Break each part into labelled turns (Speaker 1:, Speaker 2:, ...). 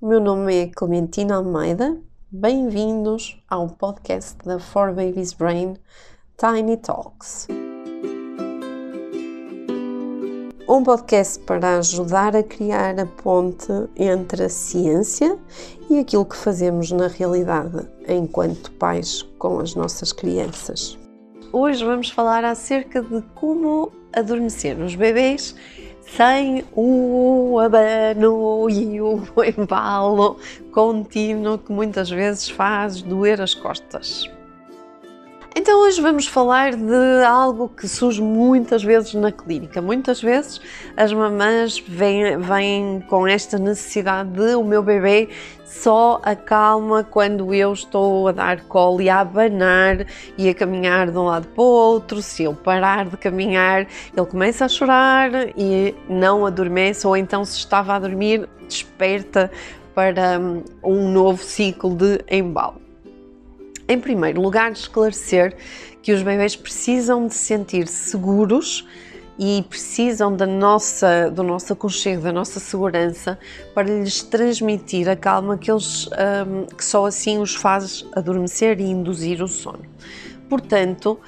Speaker 1: o meu nome é Clementina Almeida. Bem-vindos ao podcast da For Babies Brain Tiny Talks. Um podcast para ajudar a criar a ponte entre a ciência e aquilo que fazemos na realidade enquanto pais com as nossas crianças. Hoje vamos falar acerca de como adormecer os bebês sem o abano e o embalo contínuo que muitas vezes faz doer as costas. Então hoje vamos falar de algo que surge muitas vezes na clínica. Muitas vezes as mamães vêm, vêm com esta necessidade de o meu bebê só acalma quando eu estou a dar colo e a abanar e a caminhar de um lado para o outro. Se eu parar de caminhar, ele começa a chorar e não adormece, ou então se estava a dormir, desperta para hum, um novo ciclo de embalo. Em primeiro lugar, esclarecer que os bebês precisam de sentir seguros e precisam da nossa, do nosso aconchego, da nossa segurança para lhes transmitir a calma que, eles, um, que só assim os faz adormecer e induzir o sono. Portanto,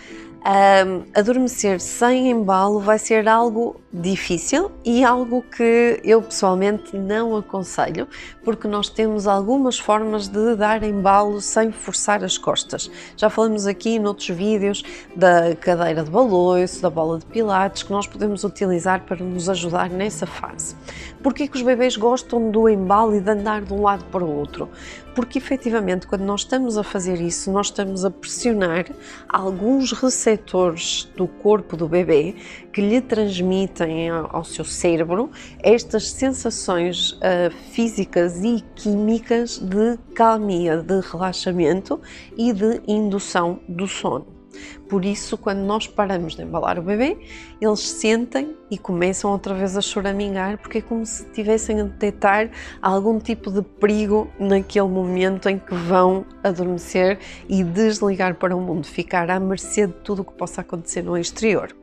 Speaker 1: um, adormecer sem embalo vai ser algo difícil e algo que eu pessoalmente não aconselho, porque nós temos algumas formas de dar embalo sem forçar as costas. Já falamos aqui noutros vídeos da cadeira de balanço, da bola de pilates, que nós podemos utilizar para nos ajudar nessa fase. Porquê que os bebês gostam do embalo e de andar de um lado para o outro? Porque efetivamente, quando nós estamos a fazer isso, nós estamos a pressionar alguns receptores do corpo do bebê que lhe transmitem ao seu cérebro estas sensações uh, físicas e químicas de calmia, de relaxamento e de indução do sono. Por isso, quando nós paramos de embalar o bebê, eles sentem e começam outra vez a choramingar, porque é como se tivessem a detectar algum tipo de perigo naquele momento em que vão adormecer e desligar para o mundo, ficar à mercê de tudo o que possa acontecer no exterior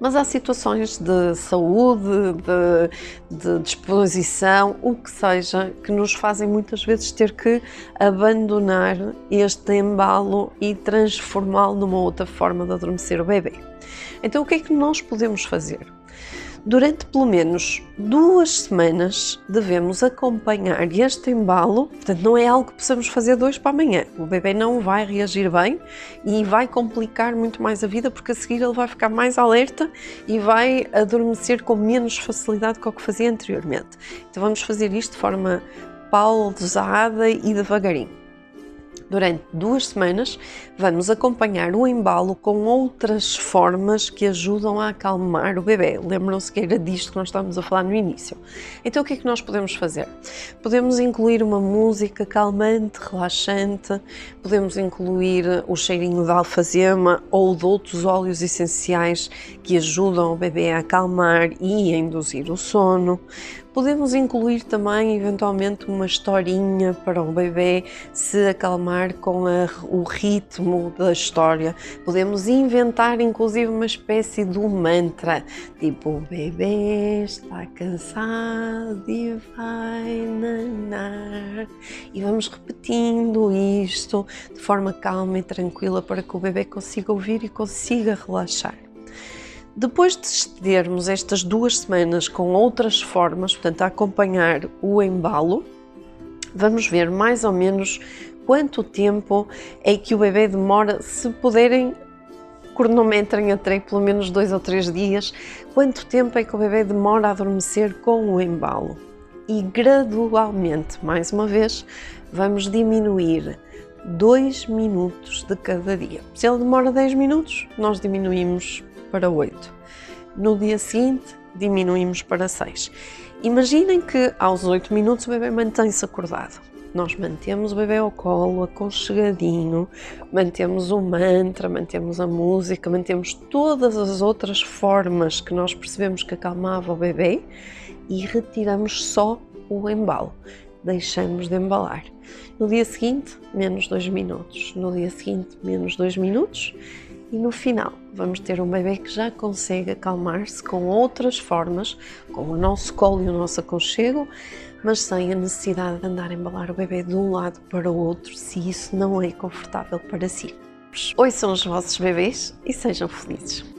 Speaker 1: mas há situações de saúde, de, de disposição, o que seja, que nos fazem muitas vezes ter que abandonar este embalo e transformá-lo numa outra forma de adormecer o bebê. Então, o que é que nós podemos fazer? Durante pelo menos duas semanas devemos acompanhar este embalo, portanto, não é algo que possamos fazer dois para amanhã. O bebê não vai reagir bem e vai complicar muito mais a vida, porque a seguir ele vai ficar mais alerta e vai adormecer com menos facilidade do que fazia anteriormente. Então, vamos fazer isto de forma pausada e devagarinho. Durante duas semanas, vamos acompanhar o embalo com outras formas que ajudam a acalmar o bebê. Lembram-se que era disto que nós estávamos a falar no início. Então, o que é que nós podemos fazer? Podemos incluir uma música calmante, relaxante, podemos incluir o cheirinho de alfazema ou de outros óleos essenciais que ajudam o bebê a acalmar e a induzir o sono. Podemos incluir também, eventualmente, uma historinha para o bebê se acalmar com a, o ritmo da história. Podemos inventar, inclusive, uma espécie de mantra, tipo: o bebê está cansado e vai nanar. E vamos repetindo isto de forma calma e tranquila para que o bebê consiga ouvir e consiga relaxar. Depois de excedermos estas duas semanas com outras formas, portanto, a acompanhar o embalo, vamos ver mais ou menos quanto tempo é que o bebê demora, se puderem cronometrem até pelo menos dois ou três dias, quanto tempo é que o bebê demora a adormecer com o embalo. E gradualmente, mais uma vez, vamos diminuir 2 minutos de cada dia. Se ele demora 10 minutos, nós diminuímos para 8. No dia seguinte, diminuímos para 6. Imaginem que aos 8 minutos o bebê mantém-se acordado. Nós mantemos o bebê ao colo, aconchegadinho, mantemos o mantra, mantemos a música, mantemos todas as outras formas que nós percebemos que acalmava o bebê e retiramos só o embalo. Deixamos de embalar. No dia seguinte, menos 2 minutos. No dia seguinte, menos 2 minutos e no final vamos ter um bebê que já consegue acalmar-se com outras formas, com o nosso colo e o nosso aconchego, mas sem a necessidade de andar a embalar o bebê de um lado para o outro se isso não é confortável para si. Ouçam os vossos bebês e sejam felizes.